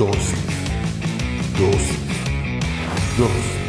Dosis. Dosis. Dosis.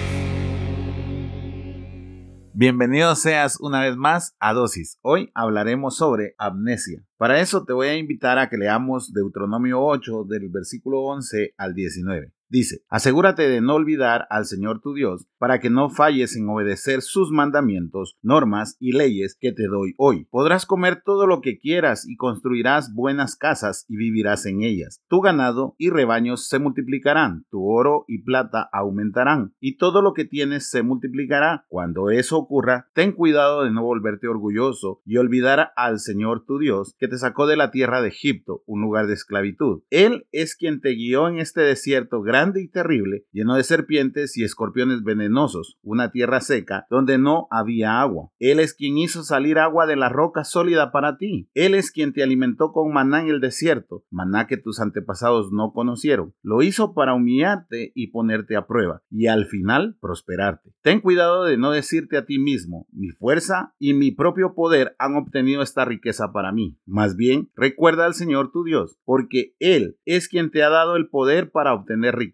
Bienvenido seas una vez más a Dosis. Hoy hablaremos sobre amnesia. Para eso te voy a invitar a que leamos Deuteronomio 8 del versículo 11 al 19. Dice, asegúrate de no olvidar al Señor tu Dios para que no falles en obedecer sus mandamientos, normas y leyes que te doy hoy. Podrás comer todo lo que quieras y construirás buenas casas y vivirás en ellas. Tu ganado y rebaños se multiplicarán, tu oro y plata aumentarán y todo lo que tienes se multiplicará. Cuando eso ocurra, ten cuidado de no volverte orgulloso y olvidar al Señor tu Dios que te sacó de la tierra de Egipto, un lugar de esclavitud. Él es quien te guió en este desierto y terrible, lleno de serpientes y escorpiones venenosos, una tierra seca donde no había agua. Él es quien hizo salir agua de la roca sólida para ti. Él es quien te alimentó con maná en el desierto, maná que tus antepasados no conocieron. Lo hizo para humillarte y ponerte a prueba, y al final prosperarte. Ten cuidado de no decirte a ti mismo, mi fuerza y mi propio poder han obtenido esta riqueza para mí. Más bien, recuerda al Señor tu Dios, porque Él es quien te ha dado el poder para obtener riqueza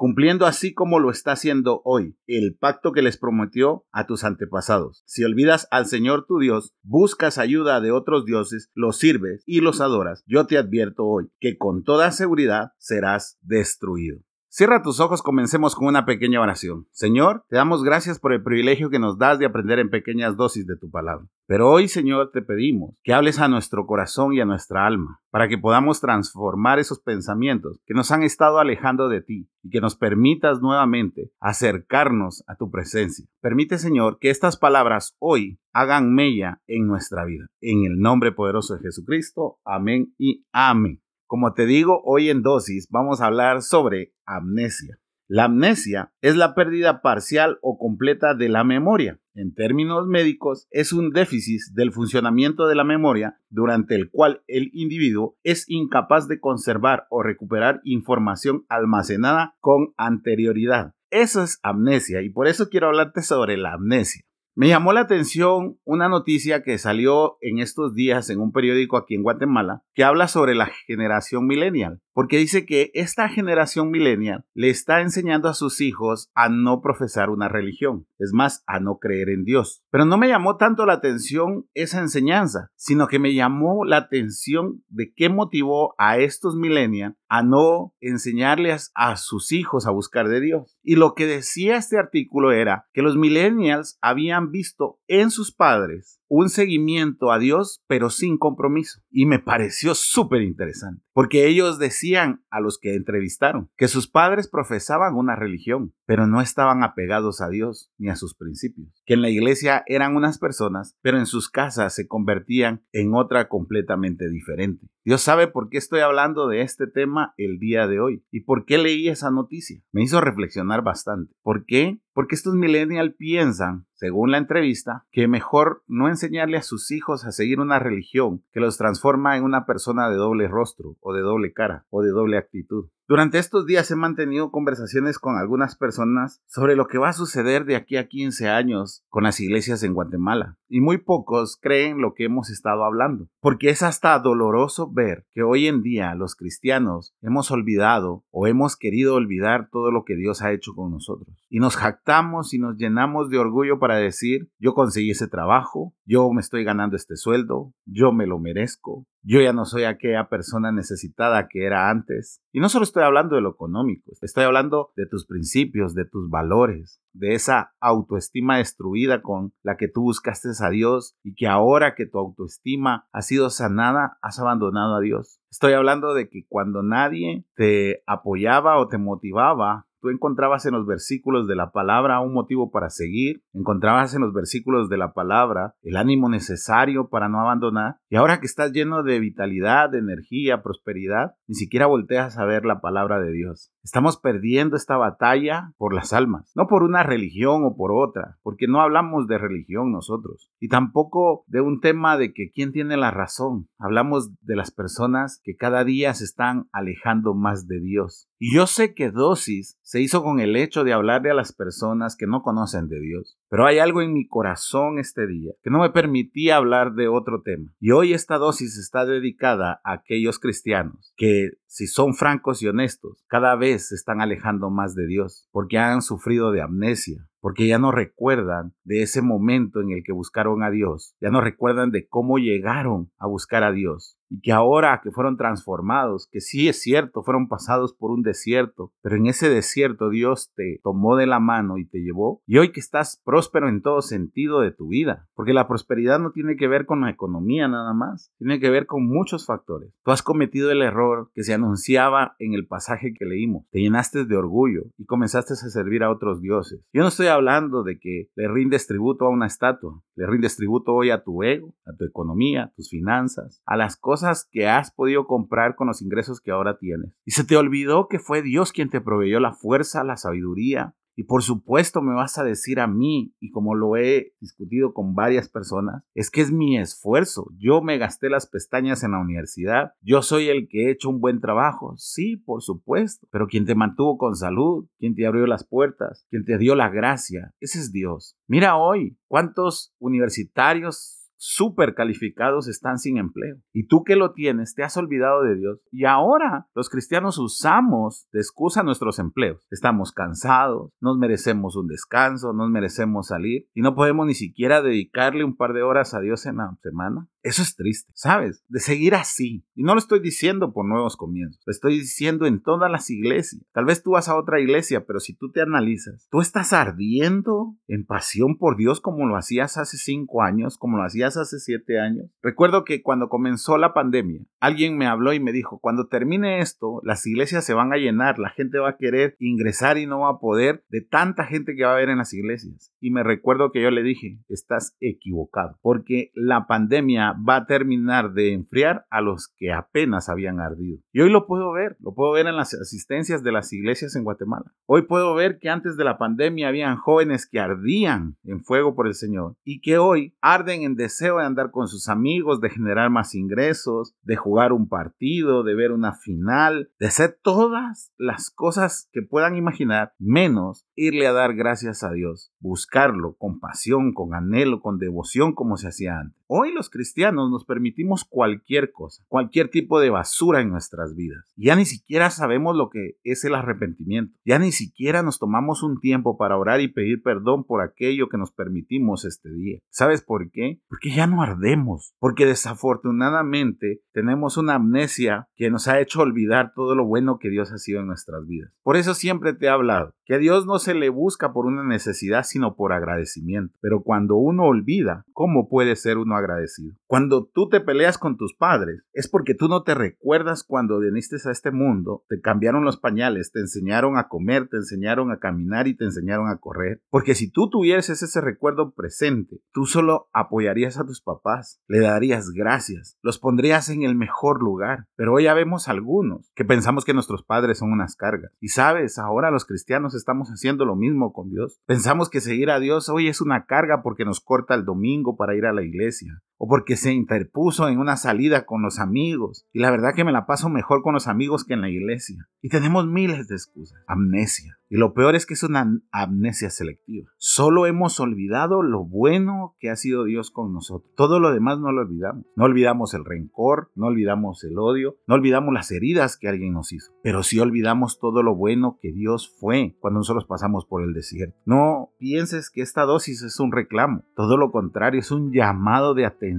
cumpliendo así como lo está haciendo hoy, el pacto que les prometió a tus antepasados. Si olvidas al Señor tu Dios, buscas ayuda de otros dioses, los sirves y los adoras, yo te advierto hoy que con toda seguridad serás destruido. Cierra tus ojos, comencemos con una pequeña oración. Señor, te damos gracias por el privilegio que nos das de aprender en pequeñas dosis de tu palabra. Pero hoy, Señor, te pedimos que hables a nuestro corazón y a nuestra alma, para que podamos transformar esos pensamientos que nos han estado alejando de ti y que nos permitas nuevamente acercarnos a tu presencia. Permite, Señor, que estas palabras hoy hagan mella en nuestra vida. En el nombre poderoso de Jesucristo. Amén y amén. Como te digo, hoy en dosis vamos a hablar sobre amnesia. La amnesia es la pérdida parcial o completa de la memoria. En términos médicos, es un déficit del funcionamiento de la memoria durante el cual el individuo es incapaz de conservar o recuperar información almacenada con anterioridad. Eso es amnesia y por eso quiero hablarte sobre la amnesia. Me llamó la atención una noticia que salió en estos días en un periódico aquí en Guatemala que habla sobre la generación millennial, porque dice que esta generación millennial le está enseñando a sus hijos a no profesar una religión, es más, a no creer en Dios. Pero no me llamó tanto la atención esa enseñanza, sino que me llamó la atención de qué motivó a estos millennials a no enseñarles a sus hijos a buscar de Dios. Y lo que decía este artículo era que los millennials habían visto en sus padres un seguimiento a Dios, pero sin compromiso. Y me pareció súper interesante, porque ellos decían a los que entrevistaron que sus padres profesaban una religión, pero no estaban apegados a Dios ni a sus principios, que en la iglesia eran unas personas, pero en sus casas se convertían en otra completamente diferente. Dios sabe por qué estoy hablando de este tema el día de hoy y por qué leí esa noticia. Me hizo reflexionar bastante. ¿Por qué? Porque estos millennials piensan, según la entrevista, que mejor no enseñarle a sus hijos a seguir una religión que los transforma en una persona de doble rostro o de doble cara o de doble actitud. Durante estos días he mantenido conversaciones con algunas personas sobre lo que va a suceder de aquí a 15 años con las iglesias en Guatemala. Y muy pocos creen lo que hemos estado hablando. Porque es hasta doloroso ver que hoy en día los cristianos hemos olvidado o hemos querido olvidar todo lo que Dios ha hecho con nosotros. Y nos jactamos y nos llenamos de orgullo para decir, yo conseguí ese trabajo, yo me estoy ganando este sueldo, yo me lo merezco, yo ya no soy aquella persona necesitada que era antes. Y no solo estoy hablando de lo económico, estoy hablando de tus principios, de tus valores, de esa autoestima destruida con la que tú buscaste a Dios y que ahora que tu autoestima ha sido sanada, has abandonado a Dios. Estoy hablando de que cuando nadie te apoyaba o te motivaba Tú encontrabas en los versículos de la palabra un motivo para seguir, encontrabas en los versículos de la palabra el ánimo necesario para no abandonar. Y ahora que estás lleno de vitalidad, de energía, prosperidad, ni siquiera volteas a ver la palabra de Dios. Estamos perdiendo esta batalla por las almas, no por una religión o por otra, porque no hablamos de religión nosotros, y tampoco de un tema de que quién tiene la razón. Hablamos de las personas que cada día se están alejando más de Dios. Y yo sé que dosis se hizo con el hecho de hablarle a las personas que no conocen de Dios. Pero hay algo en mi corazón este día que no me permitía hablar de otro tema. Y hoy esta dosis está dedicada a aquellos cristianos que, si son francos y honestos, cada vez se están alejando más de Dios porque han sufrido de amnesia, porque ya no recuerdan de ese momento en el que buscaron a Dios, ya no recuerdan de cómo llegaron a buscar a Dios y que ahora que fueron transformados, que sí es cierto, fueron pasados por un desierto, pero en ese desierto Dios te tomó de la mano y te llevó, y hoy que estás próspero en todo sentido de tu vida, porque la prosperidad no tiene que ver con la economía nada más, tiene que ver con muchos factores. Tú has cometido el error que se anunciaba en el pasaje que leímos, te llenaste de orgullo y comenzaste a servir a otros dioses. Yo no estoy hablando de que le rindes tributo a una estatua, le rindes tributo hoy a tu ego, a tu economía, tus finanzas, a las cosas que has podido comprar con los ingresos que ahora tienes. Y se te olvidó que fue Dios quien te proveyó la fuerza, la sabiduría. Y por supuesto me vas a decir a mí, y como lo he discutido con varias personas, es que es mi esfuerzo. Yo me gasté las pestañas en la universidad. Yo soy el que he hecho un buen trabajo. Sí, por supuesto. Pero quien te mantuvo con salud, quien te abrió las puertas, quien te dio la gracia, ese es Dios. Mira hoy cuántos universitarios súper calificados están sin empleo. Y tú que lo tienes, te has olvidado de Dios. Y ahora los cristianos usamos de excusa nuestros empleos. Estamos cansados, nos merecemos un descanso, nos merecemos salir y no podemos ni siquiera dedicarle un par de horas a Dios en la semana. Eso es triste, ¿sabes? De seguir así. Y no lo estoy diciendo por nuevos comienzos, lo estoy diciendo en todas las iglesias. Tal vez tú vas a otra iglesia, pero si tú te analizas, tú estás ardiendo en pasión por Dios como lo hacías hace cinco años, como lo hacías hace siete años. Recuerdo que cuando comenzó la pandemia, alguien me habló y me dijo, cuando termine esto, las iglesias se van a llenar, la gente va a querer ingresar y no va a poder de tanta gente que va a haber en las iglesias. Y me recuerdo que yo le dije, estás equivocado, porque la pandemia va a terminar de enfriar a los que apenas habían ardido. Y hoy lo puedo ver, lo puedo ver en las asistencias de las iglesias en Guatemala. Hoy puedo ver que antes de la pandemia habían jóvenes que ardían en fuego por el Señor y que hoy arden en deseo de andar con sus amigos, de generar más ingresos, de jugar un partido, de ver una final, de hacer todas las cosas que puedan imaginar, menos irle a dar gracias a Dios, buscarlo con pasión, con anhelo, con devoción como se hacía antes. Hoy los cristianos nos permitimos cualquier cosa, cualquier tipo de basura en nuestras vidas. Ya ni siquiera sabemos lo que es el arrepentimiento. Ya ni siquiera nos tomamos un tiempo para orar y pedir perdón por aquello que nos permitimos este día. ¿Sabes por qué? Porque ya no ardemos. Porque desafortunadamente tenemos una amnesia que nos ha hecho olvidar todo lo bueno que Dios ha sido en nuestras vidas. Por eso siempre te he hablado que a Dios no se le busca por una necesidad, sino por agradecimiento. Pero cuando uno olvida, ¿cómo puede ser uno agradecido. Cuando tú te peleas con tus padres, es porque tú no te recuerdas cuando viniste a este mundo, te cambiaron los pañales, te enseñaron a comer, te enseñaron a caminar y te enseñaron a correr. Porque si tú tuvieses ese recuerdo presente, tú solo apoyarías a tus papás, le darías gracias, los pondrías en el mejor lugar. Pero hoy ya vemos algunos que pensamos que nuestros padres son unas cargas. Y sabes, ahora los cristianos estamos haciendo lo mismo con Dios. Pensamos que seguir a Dios hoy es una carga porque nos corta el domingo para ir a la iglesia Yeah. O porque se interpuso en una salida con los amigos. Y la verdad que me la paso mejor con los amigos que en la iglesia. Y tenemos miles de excusas. Amnesia. Y lo peor es que es una amnesia selectiva. Solo hemos olvidado lo bueno que ha sido Dios con nosotros. Todo lo demás no lo olvidamos. No olvidamos el rencor, no olvidamos el odio, no olvidamos las heridas que alguien nos hizo. Pero sí olvidamos todo lo bueno que Dios fue cuando nosotros pasamos por el desierto. No pienses que esta dosis es un reclamo. Todo lo contrario, es un llamado de atención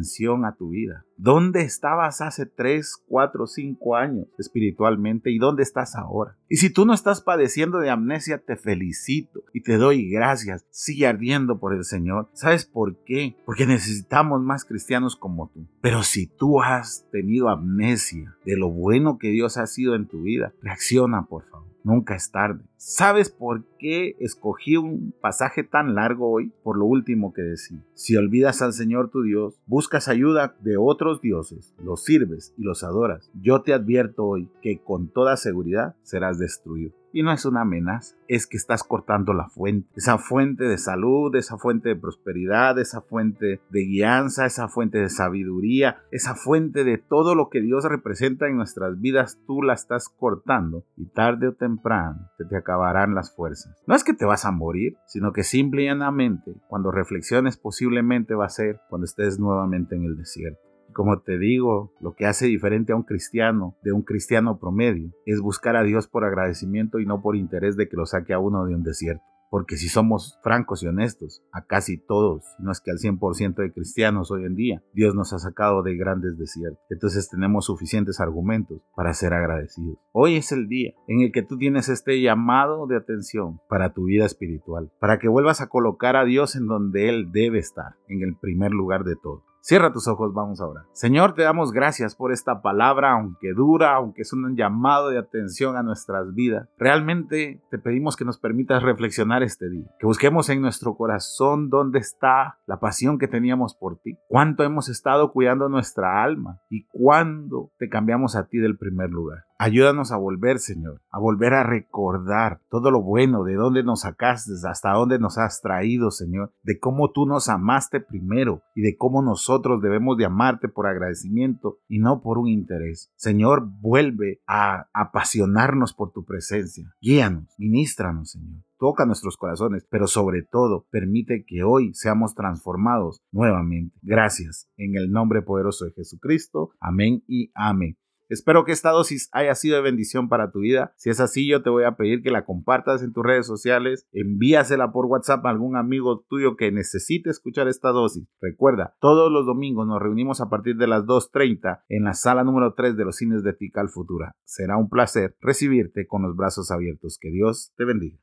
a tu vida. ¿Dónde estabas hace 3, 4, 5 años espiritualmente y dónde estás ahora? Y si tú no estás padeciendo de amnesia, te felicito y te doy gracias. Sigue ardiendo por el Señor. ¿Sabes por qué? Porque necesitamos más cristianos como tú. Pero si tú has tenido amnesia de lo bueno que Dios ha sido en tu vida, reacciona por favor. Nunca es tarde. ¿Sabes por qué escogí un pasaje tan largo hoy? Por lo último que decía. Si olvidas al Señor tu Dios, buscas ayuda de otros dioses, los sirves y los adoras, yo te advierto hoy que con toda seguridad serás destruido. Y no es una amenaza, es que estás cortando la fuente, esa fuente de salud, esa fuente de prosperidad, esa fuente de guianza, esa fuente de sabiduría, esa fuente de todo lo que Dios representa en nuestras vidas, tú la estás cortando y tarde o temprano te, te acabarán las fuerzas. No es que te vas a morir, sino que simple y llanamente, cuando reflexiones posiblemente va a ser cuando estés nuevamente en el desierto. Como te digo, lo que hace diferente a un cristiano de un cristiano promedio es buscar a Dios por agradecimiento y no por interés de que lo saque a uno de un desierto. Porque si somos francos y honestos, a casi todos, no es que al 100% de cristianos hoy en día, Dios nos ha sacado de grandes desiertos. Entonces tenemos suficientes argumentos para ser agradecidos. Hoy es el día en el que tú tienes este llamado de atención para tu vida espiritual, para que vuelvas a colocar a Dios en donde Él debe estar, en el primer lugar de todo. Cierra tus ojos, vamos ahora. Señor, te damos gracias por esta palabra, aunque dura, aunque es un llamado de atención a nuestras vidas. Realmente te pedimos que nos permitas reflexionar este día, que busquemos en nuestro corazón dónde está la pasión que teníamos por ti, cuánto hemos estado cuidando nuestra alma y cuándo te cambiamos a ti del primer lugar. Ayúdanos a volver, Señor, a volver a recordar todo lo bueno, de dónde nos sacaste, hasta dónde nos has traído, Señor, de cómo tú nos amaste primero y de cómo nosotros debemos de amarte por agradecimiento y no por un interés. Señor, vuelve a apasionarnos por tu presencia. Guíanos, ministranos, Señor toca nuestros corazones, pero sobre todo permite que hoy seamos transformados nuevamente. Gracias. En el nombre poderoso de Jesucristo. Amén y amén. Espero que esta dosis haya sido de bendición para tu vida. Si es así, yo te voy a pedir que la compartas en tus redes sociales, envíasela por WhatsApp a algún amigo tuyo que necesite escuchar esta dosis. Recuerda, todos los domingos nos reunimos a partir de las 2.30 en la sala número 3 de los cines de Tical Futura. Será un placer recibirte con los brazos abiertos. Que Dios te bendiga.